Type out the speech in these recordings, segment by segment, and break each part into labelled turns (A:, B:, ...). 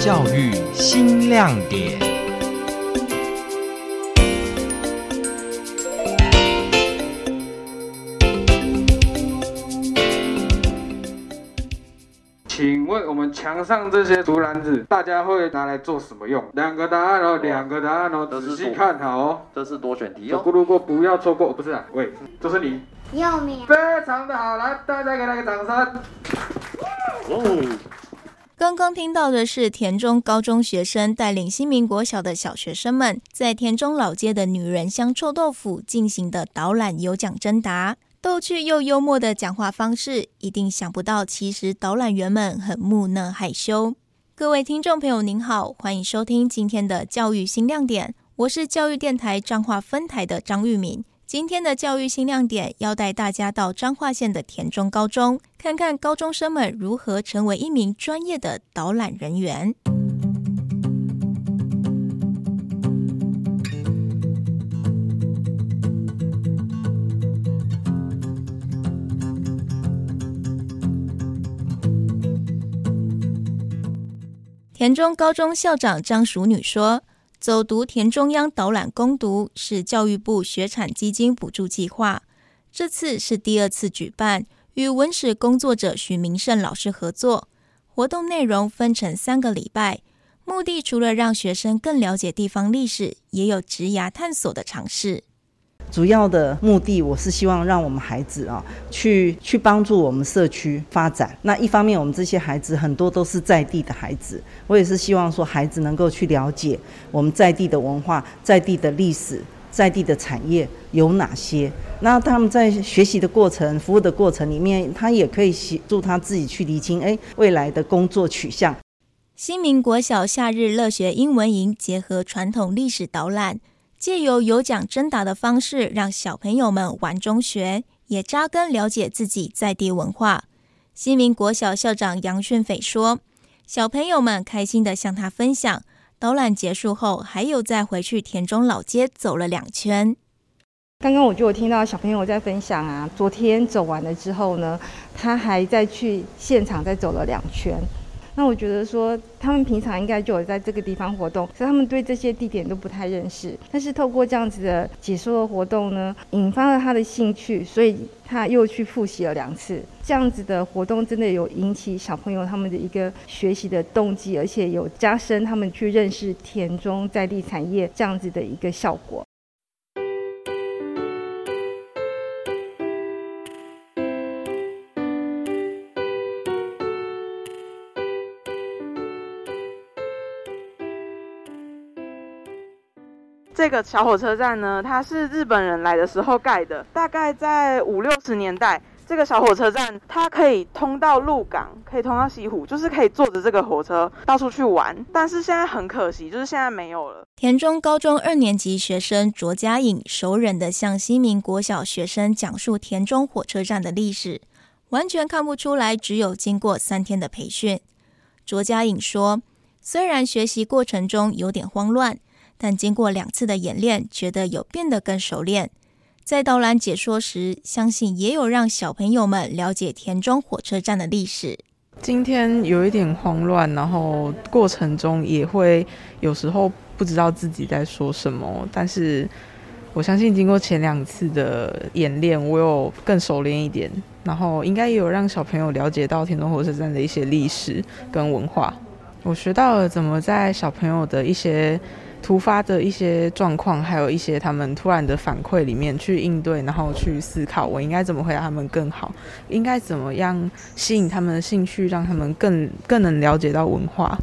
A: 教育新亮点。
B: 请问我们墙上这些竹篮子，大家会拿来做什么用？两个答案哦，两个答案哦，仔细看好哦。
C: 这是多选题哦。
B: 走过路过不要错过，不是啊，喂，就是你，
D: 右面
B: 非常的好，来，大家给他个掌声。
C: 哦，
E: 刚刚听到的是田中高中学生带领新民国小的小学生们，在田中老街的女人香臭豆腐进行的导览有奖征答。逗趣又幽默的讲话方式，一定想不到，其实导览员们很木讷害羞。各位听众朋友，您好，欢迎收听今天的教育新亮点，我是教育电台彰化分台的张玉敏。今天的教育新亮点要带大家到彰化县的田中高中，看看高中生们如何成为一名专业的导览人员。田中高中校长张淑女说：“走读田中央导览攻读是教育部学产基金补助计划，这次是第二次举办，与文史工作者许明胜老师合作。活动内容分成三个礼拜，目的除了让学生更了解地方历史，也有职涯探索的尝试。
F: 主要的目的，我是希望让我们孩子啊，去去帮助我们社区发展。那一方面，我们这些孩子很多都是在地的孩子，我也是希望说，孩子能够去了解我们在地的文化、在地的历史、在地的产业有哪些。那他们在学习的过程、服务的过程里面，他也可以协助他自己去厘清，哎，未来的工作取向。
E: 新民国小夏日乐学英文营结合传统历史导览。借由有奖征答的方式，让小朋友们玩中学，也扎根了解自己在地文化。新民国小校长杨顺斐说：“小朋友们开心的向他分享，导览结束后，还有再回去田中老街走了两圈。
G: 刚刚我就有听到小朋友在分享啊，昨天走完了之后呢，他还在去现场再走了两圈。”那我觉得说，他们平常应该就有在这个地方活动，所以他们对这些地点都不太认识。但是透过这样子的解说的活动呢，引发了他的兴趣，所以他又去复习了两次。这样子的活动真的有引起小朋友他们的一个学习的动机，而且有加深他们去认识田中在地产业这样子的一个效果。
H: 这个小火车站呢，它是日本人来的时候盖的，大概在五六十年代。这个小火车站它可以通到鹿港，可以通到西湖，就是可以坐着这个火车到处去玩。但是现在很可惜，就是现在没有了。
E: 田中高中二年级学生卓嘉颖熟稔的向西民国小学生讲述田中火车站的历史，完全看不出来只有经过三天的培训。卓嘉颖说：“虽然学习过程中有点慌乱。”但经过两次的演练，觉得有变得更熟练。在导览解说时，相信也有让小朋友们了解田中火车站的历史。
I: 今天有一点慌乱，然后过程中也会有时候不知道自己在说什么。但是我相信，经过前两次的演练，我有更熟练一点，然后应该也有让小朋友了解到田中火车站的一些历史跟文化。我学到了怎么在小朋友的一些。突发的一些状况，还有一些他们突然的反馈里面去应对，然后去思考我应该怎么回答他们更好，应该怎么样吸引他们的兴趣，让他们更更能了解到文化。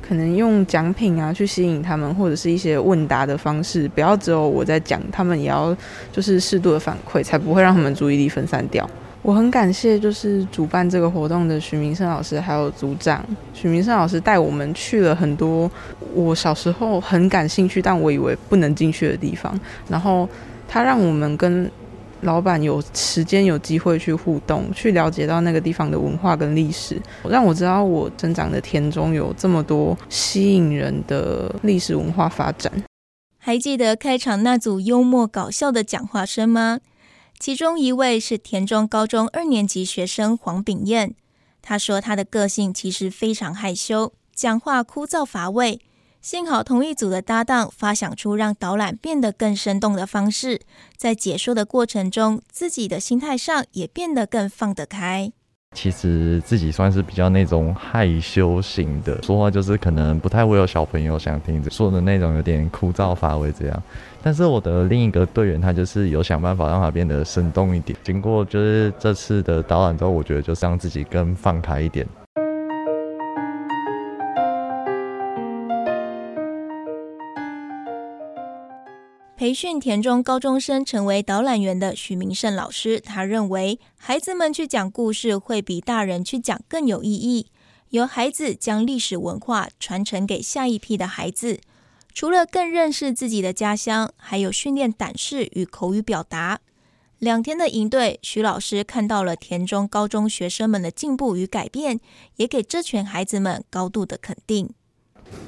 I: 可能用奖品啊去吸引他们，或者是一些问答的方式，不要只有我在讲，他们也要就是适度的反馈，才不会让他们注意力分散掉。我很感谢，就是主办这个活动的许明胜老师，还有组长许明胜老师带我们去了很多我小时候很感兴趣，但我以为不能进去的地方。然后他让我们跟老板有时间、有机会去互动，去了解到那个地方的文化跟历史，让我知道我增长的田中有这么多吸引人的历史文化发展。
E: 还记得开场那组幽默搞笑的讲话声吗？其中一位是田中高中二年级学生黄炳燕。他说，他的个性其实非常害羞，讲话枯燥乏味。幸好同一组的搭档发想出让导览变得更生动的方式，在解说的过程中，自己的心态上也变得更放得开。
D: 其实自己算是比较那种害羞型的，说话就是可能不太会有小朋友想听说的那种，有点枯燥乏味这样。但是我的另一个队员他就是有想办法让他变得生动一点。经过就是这次的导览之后，我觉得就是让自己更放开一点。
E: 培训田中高中生成为导览员的许明胜老师，他认为孩子们去讲故事会比大人去讲更有意义。由孩子将历史文化传承给下一批的孩子，除了更认识自己的家乡，还有训练胆识与口语表达。两天的营队，徐老师看到了田中高中学生们的进步与改变，也给这群孩子们高度的肯定。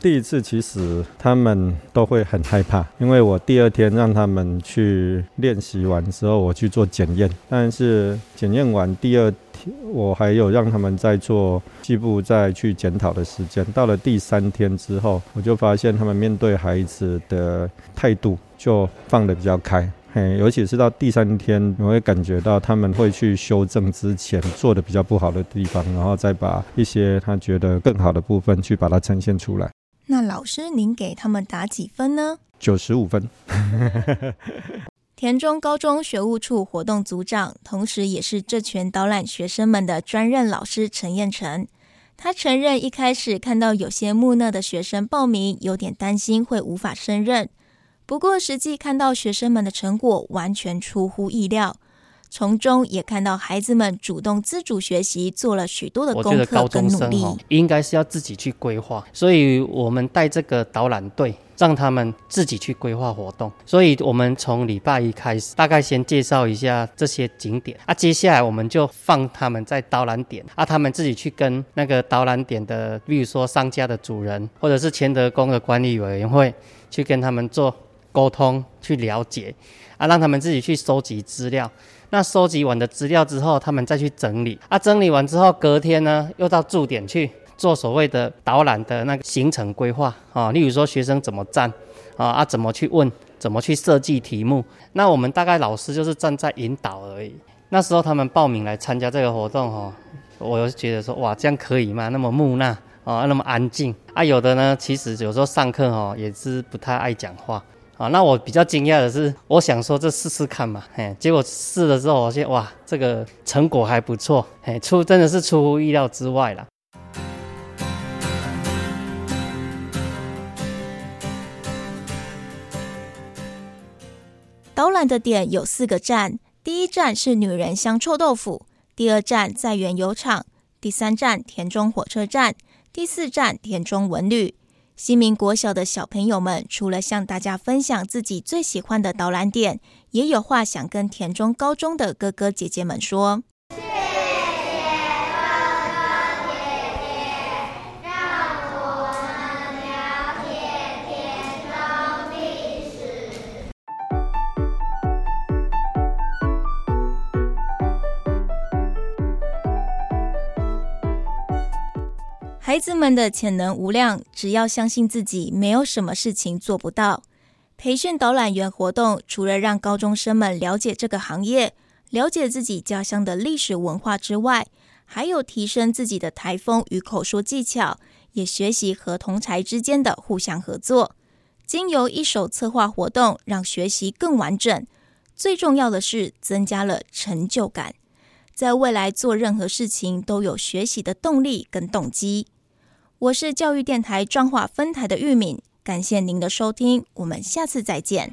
J: 第一次其实他们都会很害怕，因为我第二天让他们去练习完之后，我去做检验。但是检验完第二天，我还有让他们再做细部再去检讨的时间。到了第三天之后，我就发现他们面对孩子的态度就放得比较开。嘿，尤其是到第三天，我会感觉到他们会去修正之前做的比较不好的地方，然后再把一些他觉得更好的部分去把它呈现出来。
E: 那老师，您给他们打几分呢？
J: 九十五分。
E: 田中高中学务处活动组长，同时也是这群导览学生们的专任老师陈彦成，他承认一开始看到有些木讷的学生报名，有点担心会无法胜任。不过实际看到学生们的成果，完全出乎意料。从中也看到孩子们主动自主学习，做了许多的功课跟努力。
K: 应该是要自己去规划，所以我们带这个导览队，让他们自己去规划活动。所以我们从礼拜一开始，大概先介绍一下这些景点啊，接下来我们就放他们在导览点啊，他们自己去跟那个导览点的，比如说商家的主人，或者是钱德宫的管理委员会，去跟他们做沟通，去了解啊，让他们自己去收集资料。那收集完的资料之后，他们再去整理啊，整理完之后，隔天呢又到驻点去做所谓的导览的那个行程规划啊，例如说学生怎么站啊啊，怎么去问，怎么去设计题目。那我们大概老师就是站在引导而已。那时候他们报名来参加这个活动哈，我就觉得说哇，这样可以吗？那么木讷啊，那么安静啊，有的呢，其实有时候上课哈也是不太爱讲话。啊，那我比较惊讶的是，我想说这试试看嘛，嘿，结果试了之后，我现哇，这个成果还不错，嘿，出真的是出乎意料之外了。
E: 导览的点有四个站，第一站是女人香臭豆腐，第二站在原油厂，第三站田中火车站，第四站田中文旅。新民国小的小朋友们，除了向大家分享自己最喜欢的导览点，也有话想跟田中高中的哥哥姐姐们说。孩子们的潜能无量，只要相信自己，没有什么事情做不到。培训导览员活动，除了让高中生们了解这个行业、了解自己家乡的历史文化之外，还有提升自己的台风与口说技巧，也学习和同才之间的互相合作。经由一手策划活动，让学习更完整。最重要的是，增加了成就感，在未来做任何事情都有学习的动力跟动机。我是教育电台彰化分台的玉敏，感谢您的收听，我们下次再见。